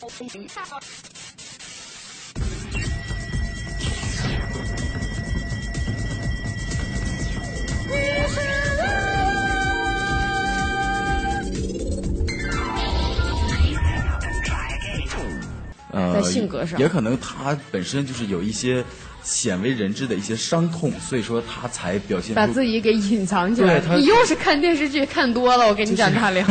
Oh. 呃，在性格上也可能他本身就是有一些鲜为人知的一些伤痛，所以说他才表现出把自己给隐藏起来你又是看电视剧看多了，我跟你讲，大亮。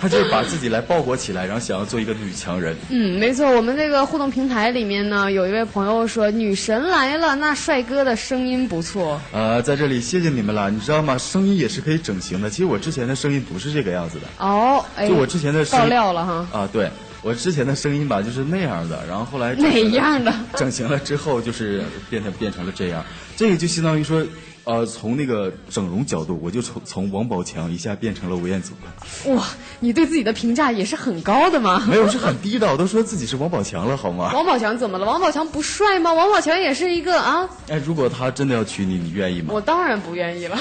他就是把自己来包裹起来，然后想要做一个女强人。嗯，没错，我们这个互动平台里面呢，有一位朋友说女神来了，那帅哥的声音不错。呃，在这里谢谢你们了，你知道吗？声音也是可以整形的。其实我之前的声音不是这个样子的，哦，哎，就我之前的声爆料了哈。啊，对我之前的声音吧，就是那样的，然后后来哪形了样的？整形了之后，就是变成变成了这样。这个就相当于说，呃，从那个整容角度，我就从从王宝强一下变成了吴彦祖了。哇，你对自己的评价也是很高的吗。没有，是很低的，我都说自己是王宝强了，好吗？王宝强怎么了？王宝强不帅吗？王宝强也是一个啊，哎，如果他真的要娶你，你愿意吗？我当然不愿意了。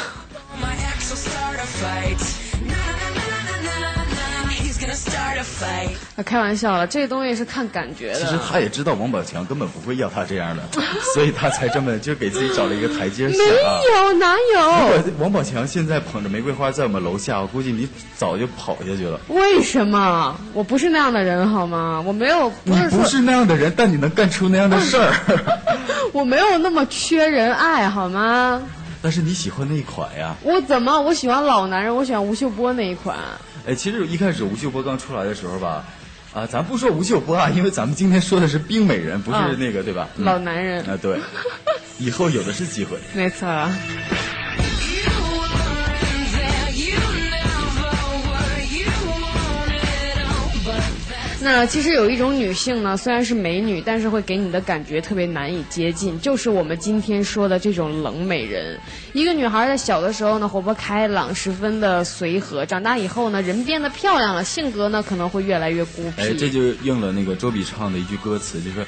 啊开玩笑了，这个东西是看感觉的其实。他也知道王宝强根本不会要他这样的，所以他才这么就给自己找了一个台阶下没啊。有，哪如有？果王宝强现在捧着玫瑰花在我们楼下，我估计你早就跑下去了。为什么？我不是那样的人好吗？我没有，不是你不是那样的人，但你能干出那样的事儿。我没有那么缺人爱好吗？但是你喜欢那一款呀？我怎么？我喜欢老男人，我喜欢吴秀波那一款。哎，其实一开始吴秀波刚出来的时候吧，啊，咱不说吴秀波啊，因为咱们今天说的是冰美人，不是啊那个、对吧？嗯老男人啊，对，以后有的是机会。没错。那其实有一种女性呢，虽然是美女，但是会给你的感觉特别难以接近，就是我们今天说的这种冷美人。一个女孩在小的时候呢，活泼开朗，十分的随和；长大以后呢，人变得漂亮了，性格呢可能会越来越孤僻。哎，这就应了那个周笔畅的一句歌词，就是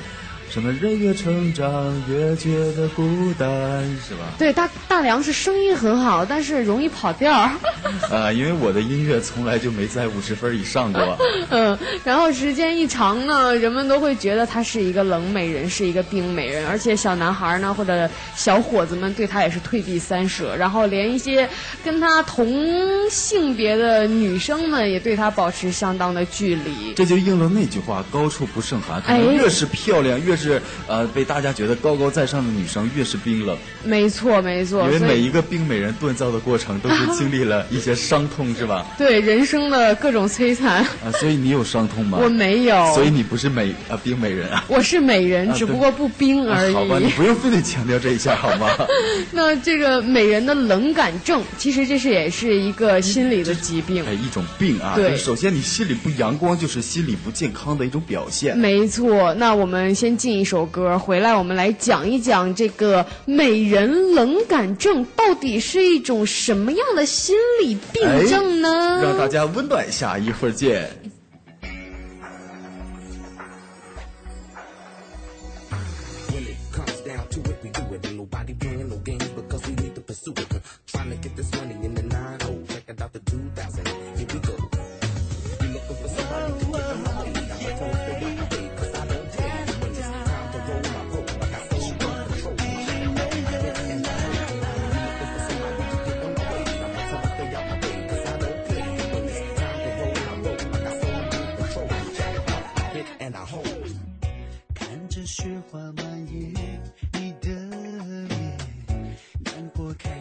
什么人越成长越觉得孤单，是吧？对大大梁是声音很好，但是容易跑调儿。啊，因为我的音乐从来就没在五十分以上过。嗯，然后时间一长呢，人们都会觉得他是一个冷美人，是一个冰美人，而且小男孩呢或者小伙子们对他也是退避三舍，然后连一些跟他同性别的女生们，也对他保持相当的距离。这就应了那句话：高处不胜寒。可能哎越是漂亮，越是呃被大家觉得高高在上的女生，越是冰冷。没错，没错，因为每一个冰美人锻造的过程，都是经历了 一些伤痛，是吧？对人生的各种摧残，啊，所以你有伤痛吗？我没有，所以你不是美啊冰美人啊。我是美人，啊只不过不冰而已。好吧，你不用非得强调这一下好吗？那这个美人的冷感症，其实这是也是一个心理的疾病。哎，一种病啊。对就是首先你心里不阳光，就是心理不健康的一种表现。没错，那我们先进一首歌，回来我们来讲一讲这个美人冷感症到底是一种什么样的心理病症呢？让大家温暖一下，一会儿见。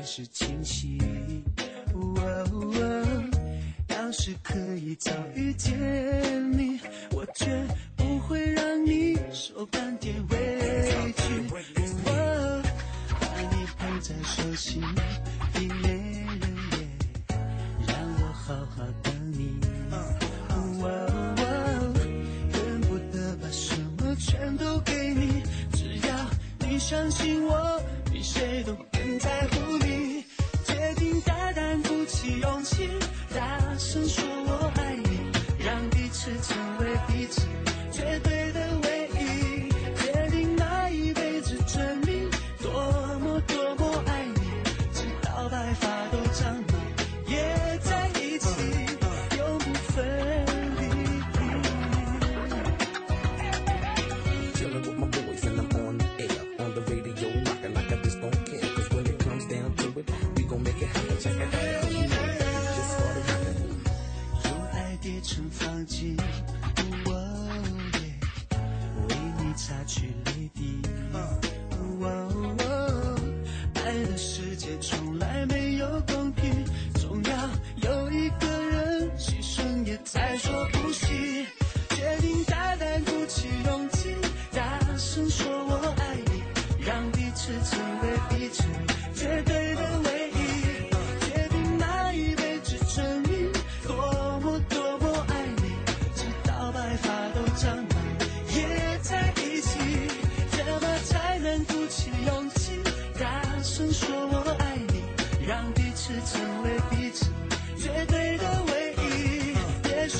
是清晰。哦哦要是可以早遇见你，我绝不会让你受半点委屈。哦把你捧在手心，比美人也让我好好等你。哦哦恨不得把什么全都给你，只要你相信我，是成为彼此绝对的世界中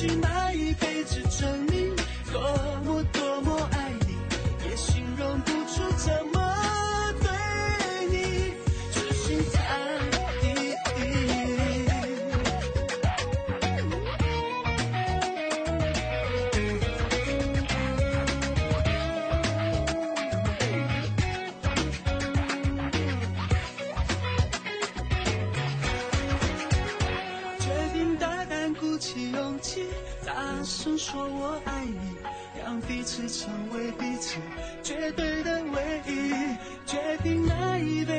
也许声说我爱你，让彼此成为彼此绝对的唯一。决定那一辈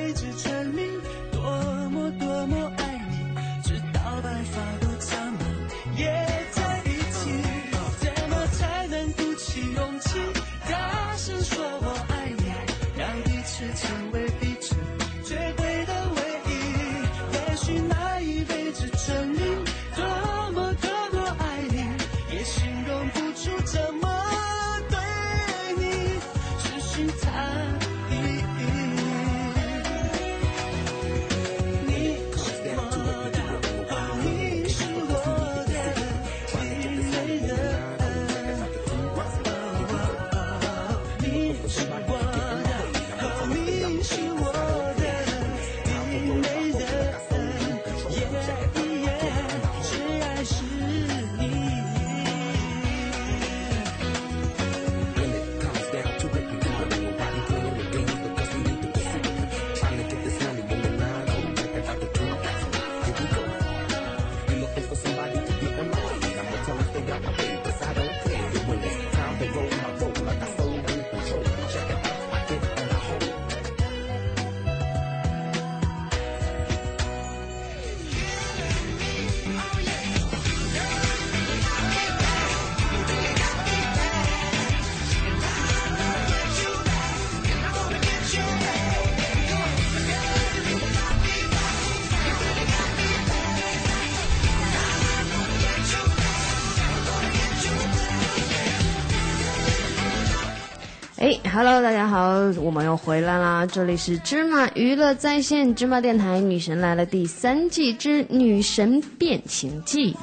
哎，Hello，大家好，我们又回来啦！这里是芝麻娱乐在线芝麻电台《女神来了》第三季之《女神变形记》。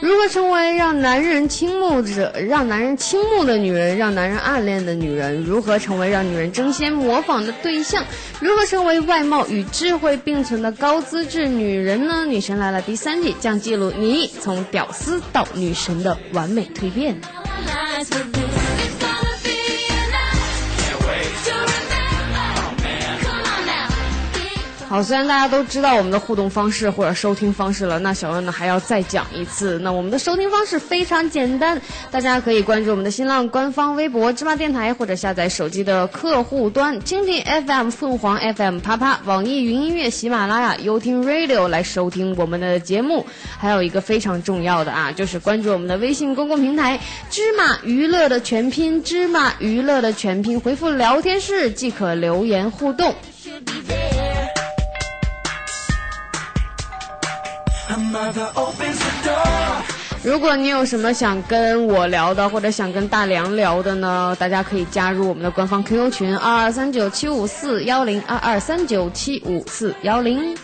如何成为让男人倾慕者让男人倾慕的女人让男人暗恋的女人如何成为让女人争先模仿的对象？如何成为外貌与智慧并存的高资质女人呢？女神来了第三季将记录你从屌丝到女神的完美蜕变。好，虽然大家都知道我们的互动方式或者收听方式了，那小恩呢还要再讲一次。那我们的收听方式非常简单，大家可以关注我们的新浪官方微博“芝麻电台”，或者下载手机的客户端蜻蜓 FM、凤凰 FM、啪啪、网易云音乐、喜马拉雅、优听 Radio 来收听我们的节目。还有一个非常重要的啊，就是关注我们的微信公共平台“芝麻娱乐”的全拼“芝麻娱乐”的全拼，回复聊天室即可留言互动。如果你有什么想跟我聊的或者想跟大梁聊的呢大家可以加入我们的官方 qq 群二二三九七五四幺零二二三九七五四幺零。